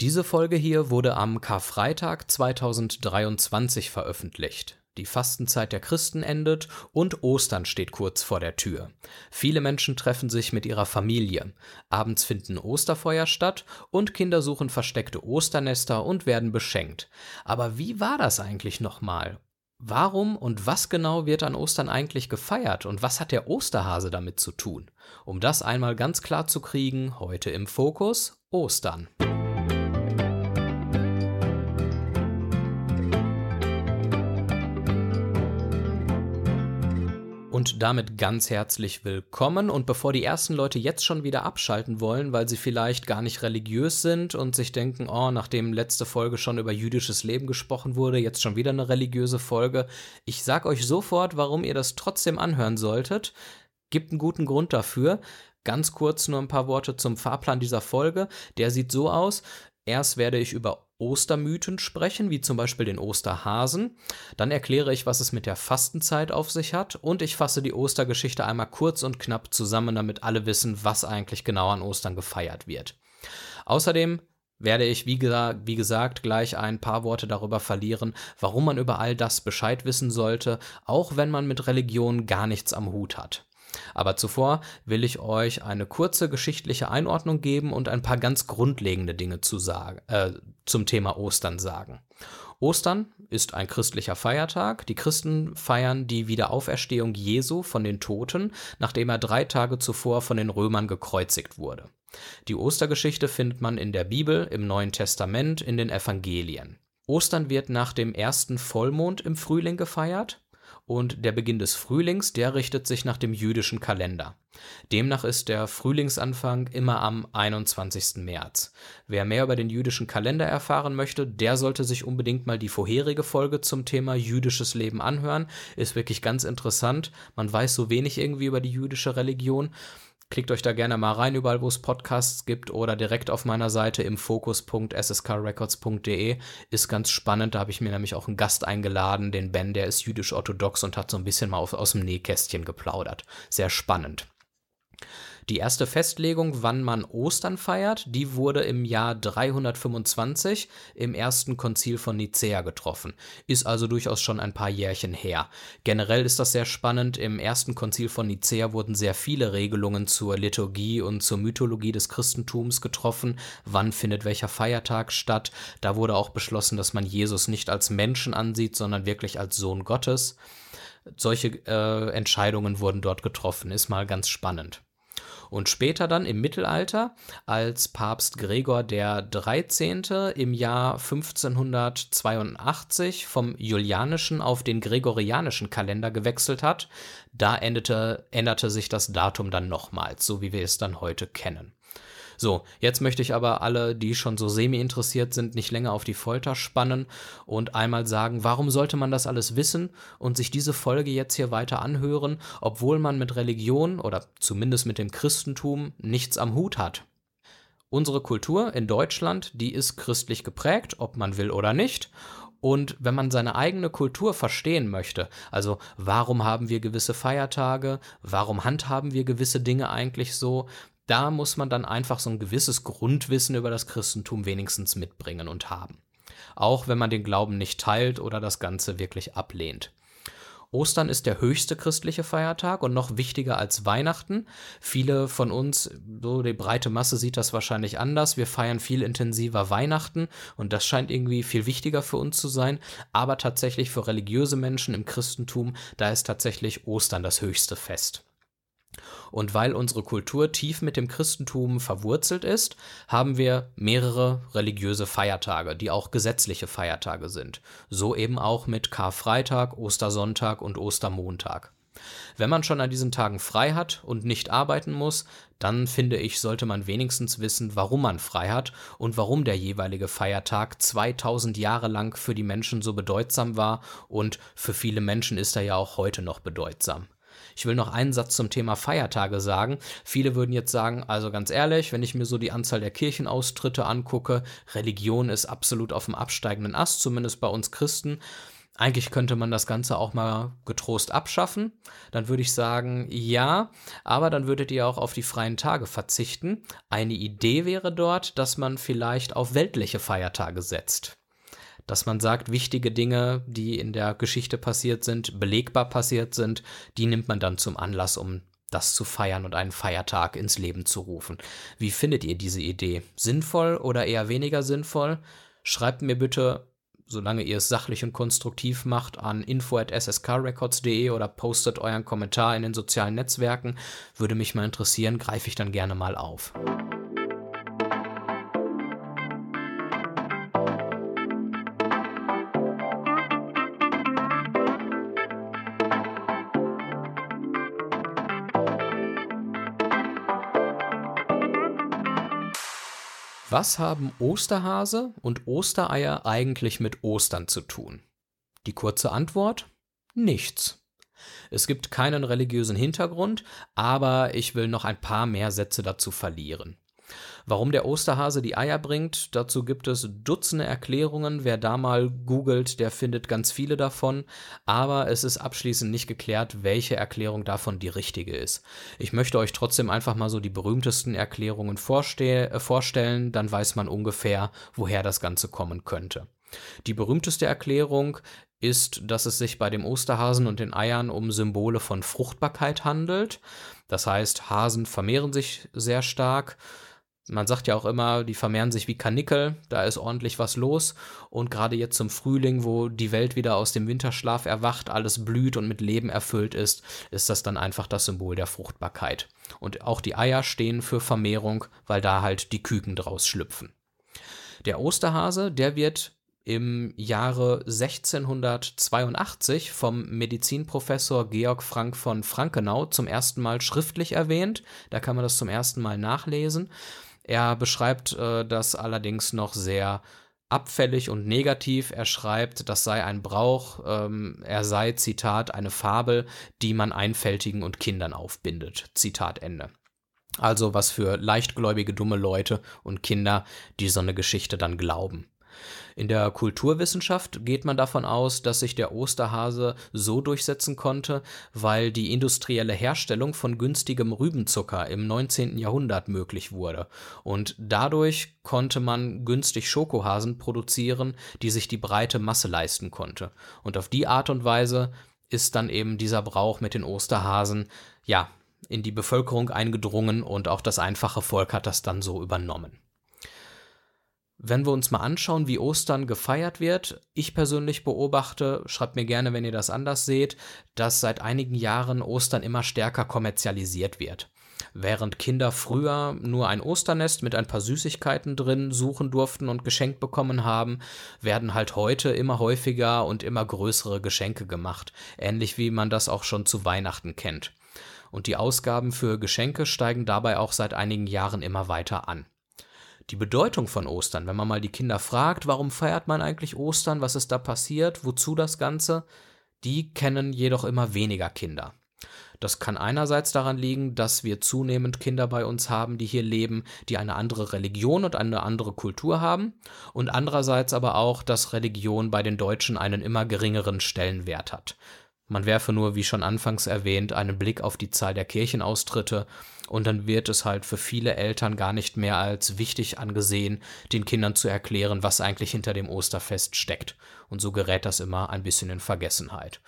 Diese Folge hier wurde am Karfreitag 2023 veröffentlicht. Die Fastenzeit der Christen endet und Ostern steht kurz vor der Tür. Viele Menschen treffen sich mit ihrer Familie. Abends finden Osterfeuer statt und Kinder suchen versteckte Osternester und werden beschenkt. Aber wie war das eigentlich nochmal? Warum und was genau wird an Ostern eigentlich gefeiert und was hat der Osterhase damit zu tun? Um das einmal ganz klar zu kriegen, heute im Fokus Ostern. Und damit ganz herzlich willkommen. Und bevor die ersten Leute jetzt schon wieder abschalten wollen, weil sie vielleicht gar nicht religiös sind und sich denken, oh, nachdem letzte Folge schon über jüdisches Leben gesprochen wurde, jetzt schon wieder eine religiöse Folge. Ich sag euch sofort, warum ihr das trotzdem anhören solltet. Gibt einen guten Grund dafür. Ganz kurz nur ein paar Worte zum Fahrplan dieser Folge. Der sieht so aus. Erst werde ich über Ostermythen sprechen, wie zum Beispiel den Osterhasen. Dann erkläre ich, was es mit der Fastenzeit auf sich hat und ich fasse die Ostergeschichte einmal kurz und knapp zusammen, damit alle wissen, was eigentlich genau an Ostern gefeiert wird. Außerdem werde ich, wie, gesagt, wie gesagt, gleich ein paar Worte darüber verlieren, warum man über all das Bescheid wissen sollte, auch wenn man mit Religion gar nichts am Hut hat. Aber zuvor will ich euch eine kurze geschichtliche Einordnung geben und ein paar ganz grundlegende Dinge zu sagen, äh, zum Thema Ostern sagen. Ostern ist ein christlicher Feiertag. Die Christen feiern die Wiederauferstehung Jesu von den Toten, nachdem er drei Tage zuvor von den Römern gekreuzigt wurde. Die Ostergeschichte findet man in der Bibel, im Neuen Testament, in den Evangelien. Ostern wird nach dem ersten Vollmond im Frühling gefeiert und der Beginn des Frühlings, der richtet sich nach dem jüdischen Kalender. Demnach ist der Frühlingsanfang immer am 21. März. Wer mehr über den jüdischen Kalender erfahren möchte, der sollte sich unbedingt mal die vorherige Folge zum Thema jüdisches Leben anhören. Ist wirklich ganz interessant. Man weiß so wenig irgendwie über die jüdische Religion. Klickt euch da gerne mal rein, überall wo es Podcasts gibt oder direkt auf meiner Seite im fokus.sskrecords.de. Ist ganz spannend, da habe ich mir nämlich auch einen Gast eingeladen, den Ben, der ist jüdisch-orthodox und hat so ein bisschen mal aus dem Nähkästchen geplaudert. Sehr spannend. Die erste Festlegung, wann man Ostern feiert, die wurde im Jahr 325 im ersten Konzil von Nicäa getroffen. Ist also durchaus schon ein paar Jährchen her. Generell ist das sehr spannend. Im ersten Konzil von Nicäa wurden sehr viele Regelungen zur Liturgie und zur Mythologie des Christentums getroffen. Wann findet welcher Feiertag statt? Da wurde auch beschlossen, dass man Jesus nicht als Menschen ansieht, sondern wirklich als Sohn Gottes. Solche äh, Entscheidungen wurden dort getroffen. Ist mal ganz spannend. Und später dann im Mittelalter, als Papst Gregor der 13. im Jahr 1582 vom julianischen auf den gregorianischen Kalender gewechselt hat, da endete, änderte sich das Datum dann nochmals, so wie wir es dann heute kennen. So, jetzt möchte ich aber alle, die schon so semi interessiert sind, nicht länger auf die Folter spannen und einmal sagen, warum sollte man das alles wissen und sich diese Folge jetzt hier weiter anhören, obwohl man mit Religion oder zumindest mit dem Christentum nichts am Hut hat. Unsere Kultur in Deutschland, die ist christlich geprägt, ob man will oder nicht. Und wenn man seine eigene Kultur verstehen möchte, also warum haben wir gewisse Feiertage, warum handhaben wir gewisse Dinge eigentlich so, da muss man dann einfach so ein gewisses Grundwissen über das Christentum wenigstens mitbringen und haben. Auch wenn man den Glauben nicht teilt oder das Ganze wirklich ablehnt. Ostern ist der höchste christliche Feiertag und noch wichtiger als Weihnachten. Viele von uns, so die breite Masse sieht das wahrscheinlich anders. Wir feiern viel intensiver Weihnachten und das scheint irgendwie viel wichtiger für uns zu sein. Aber tatsächlich für religiöse Menschen im Christentum, da ist tatsächlich Ostern das höchste Fest. Und weil unsere Kultur tief mit dem Christentum verwurzelt ist, haben wir mehrere religiöse Feiertage, die auch gesetzliche Feiertage sind. So eben auch mit Karfreitag, Ostersonntag und Ostermontag. Wenn man schon an diesen Tagen frei hat und nicht arbeiten muss, dann finde ich, sollte man wenigstens wissen, warum man frei hat und warum der jeweilige Feiertag 2000 Jahre lang für die Menschen so bedeutsam war und für viele Menschen ist er ja auch heute noch bedeutsam. Ich will noch einen Satz zum Thema Feiertage sagen. Viele würden jetzt sagen, also ganz ehrlich, wenn ich mir so die Anzahl der Kirchenaustritte angucke, Religion ist absolut auf dem absteigenden Ast, zumindest bei uns Christen. eigentlich könnte man das Ganze auch mal getrost abschaffen. Dann würde ich sagen, ja, aber dann würdet ihr auch auf die freien Tage verzichten. Eine Idee wäre dort, dass man vielleicht auf weltliche Feiertage setzt. Dass man sagt, wichtige Dinge, die in der Geschichte passiert sind, belegbar passiert sind, die nimmt man dann zum Anlass, um das zu feiern und einen Feiertag ins Leben zu rufen. Wie findet ihr diese Idee? Sinnvoll oder eher weniger sinnvoll? Schreibt mir bitte solange ihr es sachlich und konstruktiv macht, an info.sskrecords.de oder postet euren Kommentar in den sozialen Netzwerken. Würde mich mal interessieren, greife ich dann gerne mal auf. Was haben Osterhase und Ostereier eigentlich mit Ostern zu tun? Die kurze Antwort? Nichts. Es gibt keinen religiösen Hintergrund, aber ich will noch ein paar mehr Sätze dazu verlieren. Warum der Osterhase die Eier bringt, dazu gibt es Dutzende Erklärungen. Wer da mal googelt, der findet ganz viele davon. Aber es ist abschließend nicht geklärt, welche Erklärung davon die richtige ist. Ich möchte euch trotzdem einfach mal so die berühmtesten Erklärungen vorste äh, vorstellen, dann weiß man ungefähr, woher das Ganze kommen könnte. Die berühmteste Erklärung ist, dass es sich bei dem Osterhasen und den Eiern um Symbole von Fruchtbarkeit handelt. Das heißt, Hasen vermehren sich sehr stark man sagt ja auch immer, die vermehren sich wie Kanickel, da ist ordentlich was los. Und gerade jetzt zum Frühling, wo die Welt wieder aus dem Winterschlaf erwacht, alles blüht und mit Leben erfüllt ist, ist das dann einfach das Symbol der Fruchtbarkeit. Und auch die Eier stehen für Vermehrung, weil da halt die Küken draus schlüpfen. Der Osterhase, der wird im Jahre 1682 vom Medizinprofessor Georg Frank von Frankenau zum ersten Mal schriftlich erwähnt. Da kann man das zum ersten Mal nachlesen. Er beschreibt äh, das allerdings noch sehr abfällig und negativ. Er schreibt, das sei ein Brauch, ähm, er sei, Zitat, eine Fabel, die man Einfältigen und Kindern aufbindet. Zitat Ende. Also was für leichtgläubige, dumme Leute und Kinder, die so eine Geschichte dann glauben. In der Kulturwissenschaft geht man davon aus, dass sich der Osterhase so durchsetzen konnte, weil die industrielle Herstellung von günstigem Rübenzucker im 19. Jahrhundert möglich wurde. Und dadurch konnte man günstig Schokohasen produzieren, die sich die breite Masse leisten konnte. Und auf die Art und Weise ist dann eben dieser Brauch mit den Osterhasen, ja, in die Bevölkerung eingedrungen und auch das einfache Volk hat das dann so übernommen. Wenn wir uns mal anschauen, wie Ostern gefeiert wird, ich persönlich beobachte, schreibt mir gerne, wenn ihr das anders seht, dass seit einigen Jahren Ostern immer stärker kommerzialisiert wird. Während Kinder früher nur ein Osternest mit ein paar Süßigkeiten drin suchen durften und geschenkt bekommen haben, werden halt heute immer häufiger und immer größere Geschenke gemacht, ähnlich wie man das auch schon zu Weihnachten kennt. Und die Ausgaben für Geschenke steigen dabei auch seit einigen Jahren immer weiter an die Bedeutung von Ostern, wenn man mal die Kinder fragt, warum feiert man eigentlich Ostern, was ist da passiert, wozu das Ganze, die kennen jedoch immer weniger Kinder. Das kann einerseits daran liegen, dass wir zunehmend Kinder bei uns haben, die hier leben, die eine andere Religion und eine andere Kultur haben, und andererseits aber auch, dass Religion bei den Deutschen einen immer geringeren Stellenwert hat. Man werfe nur, wie schon anfangs erwähnt, einen Blick auf die Zahl der Kirchenaustritte und dann wird es halt für viele Eltern gar nicht mehr als wichtig angesehen, den Kindern zu erklären, was eigentlich hinter dem Osterfest steckt. Und so gerät das immer ein bisschen in Vergessenheit.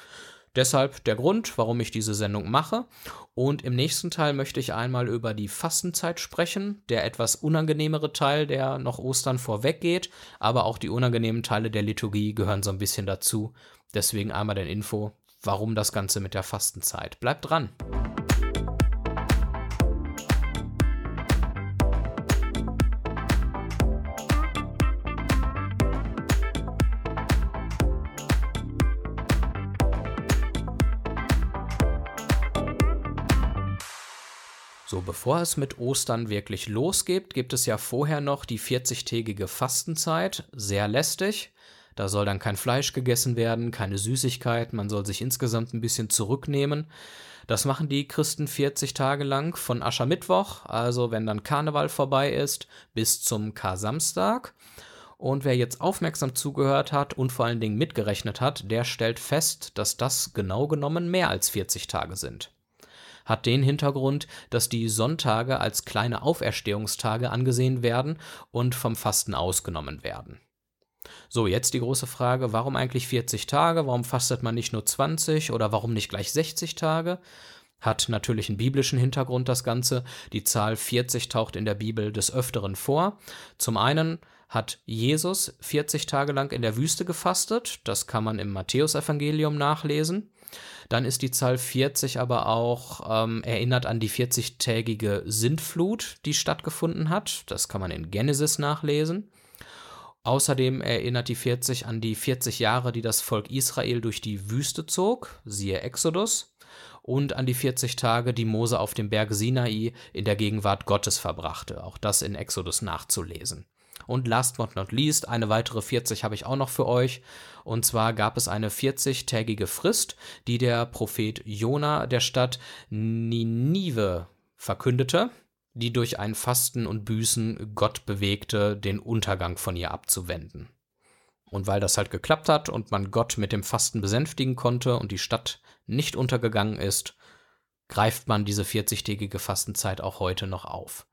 Deshalb der Grund, warum ich diese Sendung mache. Und im nächsten Teil möchte ich einmal über die Fastenzeit sprechen, der etwas unangenehmere Teil, der noch Ostern vorweggeht, aber auch die unangenehmen Teile der Liturgie gehören so ein bisschen dazu. Deswegen einmal den Info, warum das Ganze mit der Fastenzeit. Bleibt dran! So, bevor es mit Ostern wirklich losgeht, gibt es ja vorher noch die 40-tägige Fastenzeit, sehr lästig. Da soll dann kein Fleisch gegessen werden, keine Süßigkeit, man soll sich insgesamt ein bisschen zurücknehmen. Das machen die Christen 40 Tage lang, von Aschermittwoch, also wenn dann Karneval vorbei ist, bis zum Kar-Samstag. Und wer jetzt aufmerksam zugehört hat und vor allen Dingen mitgerechnet hat, der stellt fest, dass das genau genommen mehr als 40 Tage sind. Hat den Hintergrund, dass die Sonntage als kleine Auferstehungstage angesehen werden und vom Fasten ausgenommen werden. So, jetzt die große Frage, warum eigentlich 40 Tage? Warum fastet man nicht nur 20 oder warum nicht gleich 60 Tage? Hat natürlich einen biblischen Hintergrund das Ganze. Die Zahl 40 taucht in der Bibel des Öfteren vor. Zum einen hat Jesus 40 Tage lang in der Wüste gefastet. Das kann man im Matthäusevangelium nachlesen. Dann ist die Zahl 40 aber auch ähm, erinnert an die 40-tägige Sintflut, die stattgefunden hat. Das kann man in Genesis nachlesen. Außerdem erinnert die 40 an die 40 Jahre, die das Volk Israel durch die Wüste zog, siehe Exodus, und an die 40 Tage, die Mose auf dem Berg Sinai in der Gegenwart Gottes verbrachte, auch das in Exodus nachzulesen. Und last but not least, eine weitere 40 habe ich auch noch für euch. Und zwar gab es eine 40-tägige Frist, die der Prophet Jona der Stadt Ninive verkündete die durch ein Fasten und Büßen Gott bewegte, den Untergang von ihr abzuwenden. Und weil das halt geklappt hat und man Gott mit dem Fasten besänftigen konnte und die Stadt nicht untergegangen ist, greift man diese 40-tägige Fastenzeit auch heute noch auf.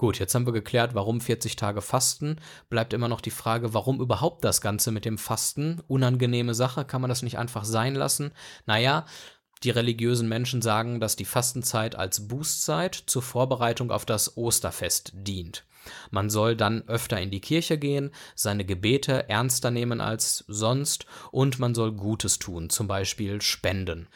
Gut, jetzt haben wir geklärt, warum 40 Tage Fasten. Bleibt immer noch die Frage, warum überhaupt das Ganze mit dem Fasten? Unangenehme Sache, kann man das nicht einfach sein lassen? Naja, die religiösen Menschen sagen, dass die Fastenzeit als Bußzeit zur Vorbereitung auf das Osterfest dient. Man soll dann öfter in die Kirche gehen, seine Gebete ernster nehmen als sonst und man soll Gutes tun, zum Beispiel spenden.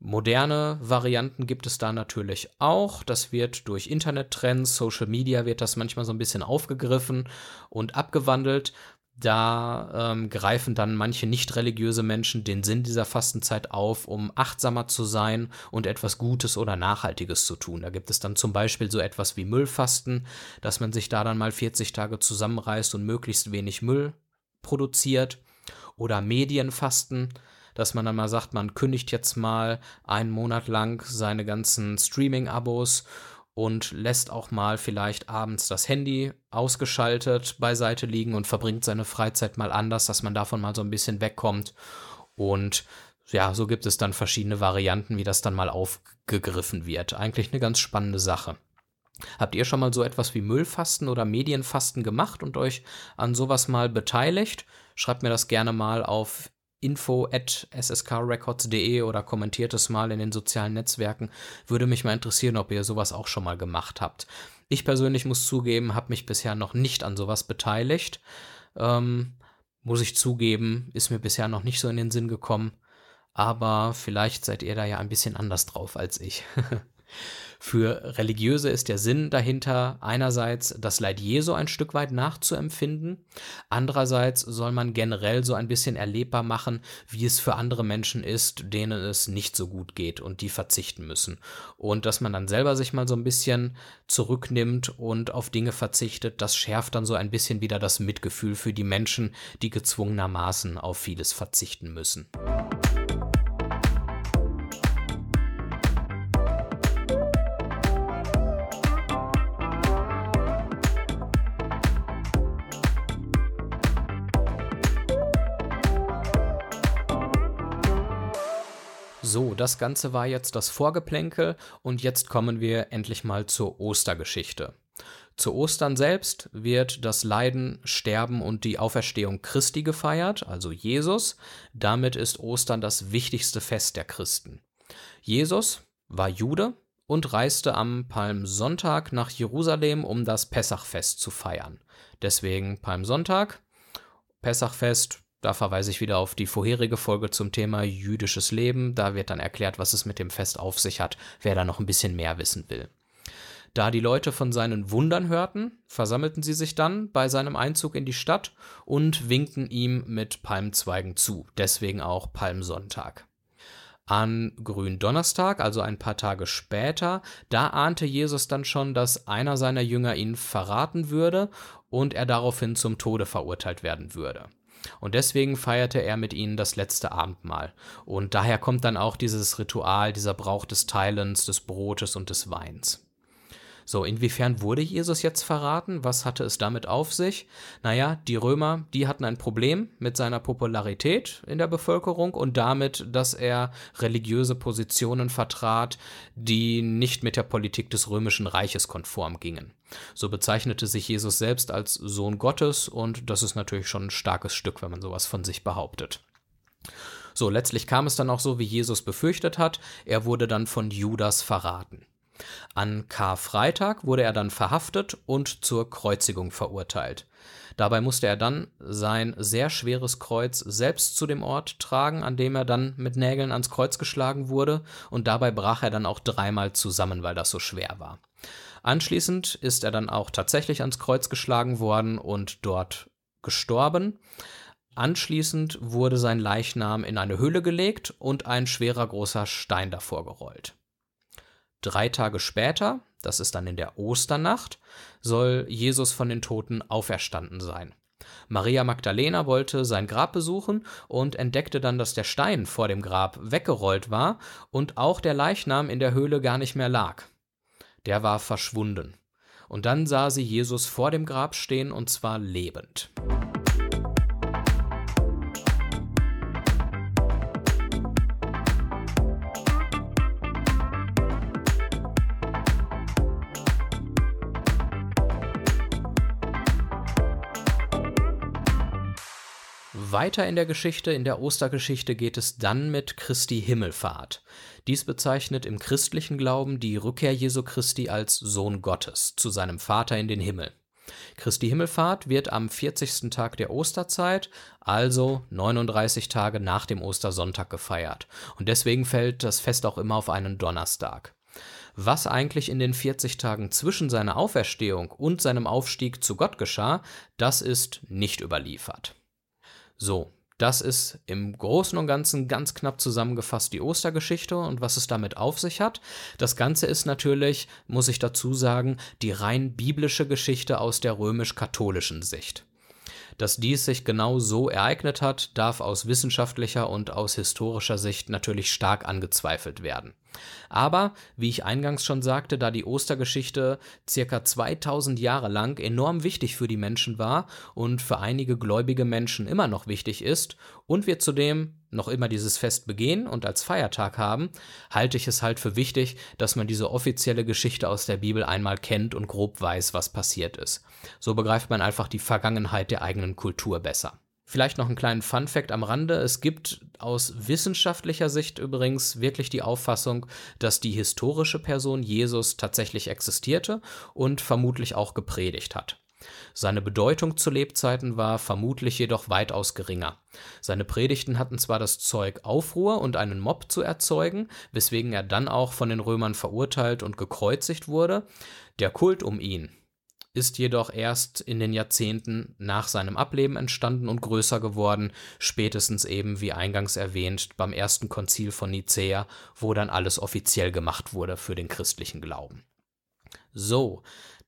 Moderne Varianten gibt es da natürlich auch. Das wird durch Internettrends, Social Media wird das manchmal so ein bisschen aufgegriffen und abgewandelt. Da ähm, greifen dann manche nicht religiöse Menschen den Sinn dieser Fastenzeit auf, um achtsamer zu sein und etwas Gutes oder Nachhaltiges zu tun. Da gibt es dann zum Beispiel so etwas wie Müllfasten, dass man sich da dann mal 40 Tage zusammenreißt und möglichst wenig Müll produziert. Oder Medienfasten, dass man dann mal sagt, man kündigt jetzt mal einen Monat lang seine ganzen Streaming-Abos und lässt auch mal vielleicht abends das Handy ausgeschaltet beiseite liegen und verbringt seine Freizeit mal anders, dass man davon mal so ein bisschen wegkommt. Und ja, so gibt es dann verschiedene Varianten, wie das dann mal aufgegriffen wird. Eigentlich eine ganz spannende Sache. Habt ihr schon mal so etwas wie Müllfasten oder Medienfasten gemacht und euch an sowas mal beteiligt? Schreibt mir das gerne mal auf info at sskrecords.de oder kommentiert es mal in den sozialen Netzwerken. Würde mich mal interessieren, ob ihr sowas auch schon mal gemacht habt. Ich persönlich muss zugeben, habe mich bisher noch nicht an sowas beteiligt. Ähm, muss ich zugeben, ist mir bisher noch nicht so in den Sinn gekommen. Aber vielleicht seid ihr da ja ein bisschen anders drauf als ich. Für Religiöse ist der Sinn dahinter einerseits das Leid Jesu ein Stück weit nachzuempfinden, andererseits soll man generell so ein bisschen erlebbar machen, wie es für andere Menschen ist, denen es nicht so gut geht und die verzichten müssen. Und dass man dann selber sich mal so ein bisschen zurücknimmt und auf Dinge verzichtet, das schärft dann so ein bisschen wieder das Mitgefühl für die Menschen, die gezwungenermaßen auf vieles verzichten müssen. So, das Ganze war jetzt das Vorgeplänkel und jetzt kommen wir endlich mal zur Ostergeschichte. Zu Ostern selbst wird das Leiden, Sterben und die Auferstehung Christi gefeiert, also Jesus. Damit ist Ostern das wichtigste Fest der Christen. Jesus war Jude und reiste am Palmsonntag nach Jerusalem, um das Pessachfest zu feiern. Deswegen Palmsonntag, Pessachfest, da verweise ich wieder auf die vorherige Folge zum Thema jüdisches Leben. Da wird dann erklärt, was es mit dem Fest auf sich hat, wer da noch ein bisschen mehr wissen will. Da die Leute von seinen Wundern hörten, versammelten sie sich dann bei seinem Einzug in die Stadt und winkten ihm mit Palmzweigen zu, deswegen auch Palmsonntag. An Gründonnerstag, also ein paar Tage später, da ahnte Jesus dann schon, dass einer seiner Jünger ihn verraten würde und er daraufhin zum Tode verurteilt werden würde. Und deswegen feierte er mit ihnen das letzte Abendmahl. Und daher kommt dann auch dieses Ritual, dieser Brauch des Teilens, des Brotes und des Weins. So, inwiefern wurde Jesus jetzt verraten? Was hatte es damit auf sich? Naja, die Römer, die hatten ein Problem mit seiner Popularität in der Bevölkerung und damit, dass er religiöse Positionen vertrat, die nicht mit der Politik des römischen Reiches konform gingen. So bezeichnete sich Jesus selbst als Sohn Gottes und das ist natürlich schon ein starkes Stück, wenn man sowas von sich behauptet. So, letztlich kam es dann auch so, wie Jesus befürchtet hat. Er wurde dann von Judas verraten. An Karfreitag wurde er dann verhaftet und zur Kreuzigung verurteilt. Dabei musste er dann sein sehr schweres Kreuz selbst zu dem Ort tragen, an dem er dann mit Nägeln ans Kreuz geschlagen wurde, und dabei brach er dann auch dreimal zusammen, weil das so schwer war. Anschließend ist er dann auch tatsächlich ans Kreuz geschlagen worden und dort gestorben. Anschließend wurde sein Leichnam in eine Höhle gelegt und ein schwerer großer Stein davor gerollt. Drei Tage später, das ist dann in der Osternacht, soll Jesus von den Toten auferstanden sein. Maria Magdalena wollte sein Grab besuchen und entdeckte dann, dass der Stein vor dem Grab weggerollt war und auch der Leichnam in der Höhle gar nicht mehr lag. Der war verschwunden. Und dann sah sie Jesus vor dem Grab stehen und zwar lebend. Weiter in der Geschichte, in der Ostergeschichte geht es dann mit Christi Himmelfahrt. Dies bezeichnet im christlichen Glauben die Rückkehr Jesu Christi als Sohn Gottes zu seinem Vater in den Himmel. Christi Himmelfahrt wird am 40. Tag der Osterzeit, also 39 Tage nach dem Ostersonntag gefeiert. Und deswegen fällt das Fest auch immer auf einen Donnerstag. Was eigentlich in den 40 Tagen zwischen seiner Auferstehung und seinem Aufstieg zu Gott geschah, das ist nicht überliefert. So, das ist im Großen und Ganzen ganz knapp zusammengefasst die Ostergeschichte und was es damit auf sich hat. Das Ganze ist natürlich, muss ich dazu sagen, die rein biblische Geschichte aus der römisch-katholischen Sicht. Dass dies sich genau so ereignet hat, darf aus wissenschaftlicher und aus historischer Sicht natürlich stark angezweifelt werden. Aber, wie ich eingangs schon sagte, da die Ostergeschichte circa 2000 Jahre lang enorm wichtig für die Menschen war und für einige gläubige Menschen immer noch wichtig ist und wir zudem noch immer dieses Fest begehen und als Feiertag haben, halte ich es halt für wichtig, dass man diese offizielle Geschichte aus der Bibel einmal kennt und grob weiß, was passiert ist. So begreift man einfach die Vergangenheit der eigenen Kultur besser. Vielleicht noch einen kleinen Fun fact am Rande. Es gibt aus wissenschaftlicher Sicht übrigens wirklich die Auffassung, dass die historische Person Jesus tatsächlich existierte und vermutlich auch gepredigt hat. Seine Bedeutung zu Lebzeiten war vermutlich jedoch weitaus geringer. Seine Predigten hatten zwar das Zeug, Aufruhr und einen Mob zu erzeugen, weswegen er dann auch von den Römern verurteilt und gekreuzigt wurde, der Kult um ihn, ist jedoch erst in den Jahrzehnten nach seinem Ableben entstanden und größer geworden, spätestens eben wie eingangs erwähnt beim ersten Konzil von Nicäa, wo dann alles offiziell gemacht wurde für den christlichen Glauben. So,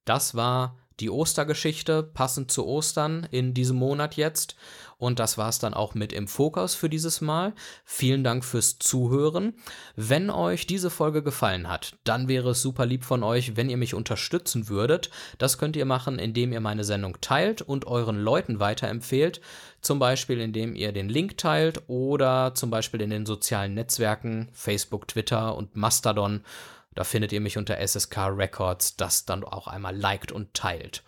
das war die Ostergeschichte, passend zu Ostern in diesem Monat jetzt. Und das war es dann auch mit im Fokus für dieses Mal. Vielen Dank fürs Zuhören. Wenn euch diese Folge gefallen hat, dann wäre es super lieb von euch, wenn ihr mich unterstützen würdet. Das könnt ihr machen, indem ihr meine Sendung teilt und euren Leuten weiterempfehlt. Zum Beispiel, indem ihr den Link teilt oder zum Beispiel in den sozialen Netzwerken Facebook, Twitter und Mastodon da findet ihr mich unter SSK Records, das dann auch einmal liked und teilt.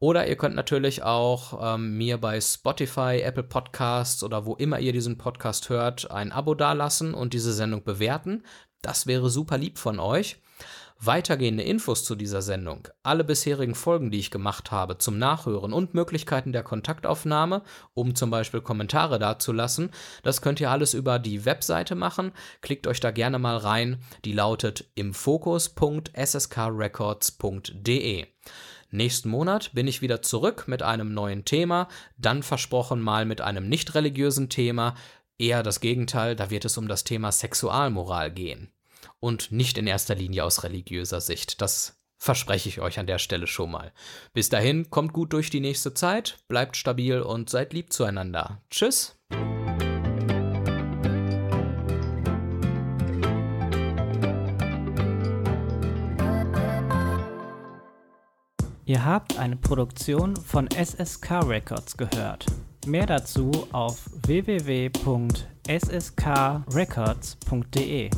Oder ihr könnt natürlich auch ähm, mir bei Spotify, Apple Podcasts oder wo immer ihr diesen Podcast hört, ein Abo dalassen und diese Sendung bewerten. Das wäre super lieb von euch. Weitergehende Infos zu dieser Sendung, alle bisherigen Folgen, die ich gemacht habe, zum Nachhören und Möglichkeiten der Kontaktaufnahme, um zum Beispiel Kommentare dazulassen, das könnt ihr alles über die Webseite machen. Klickt euch da gerne mal rein. Die lautet imfokus.sskrecords.de. Nächsten Monat bin ich wieder zurück mit einem neuen Thema, dann versprochen mal mit einem nicht religiösen Thema, eher das Gegenteil, da wird es um das Thema Sexualmoral gehen und nicht in erster Linie aus religiöser Sicht. Das verspreche ich euch an der Stelle schon mal. Bis dahin, kommt gut durch die nächste Zeit, bleibt stabil und seid lieb zueinander. Tschüss! Ihr habt eine Produktion von SSK Records gehört. Mehr dazu auf www.sskrecords.de.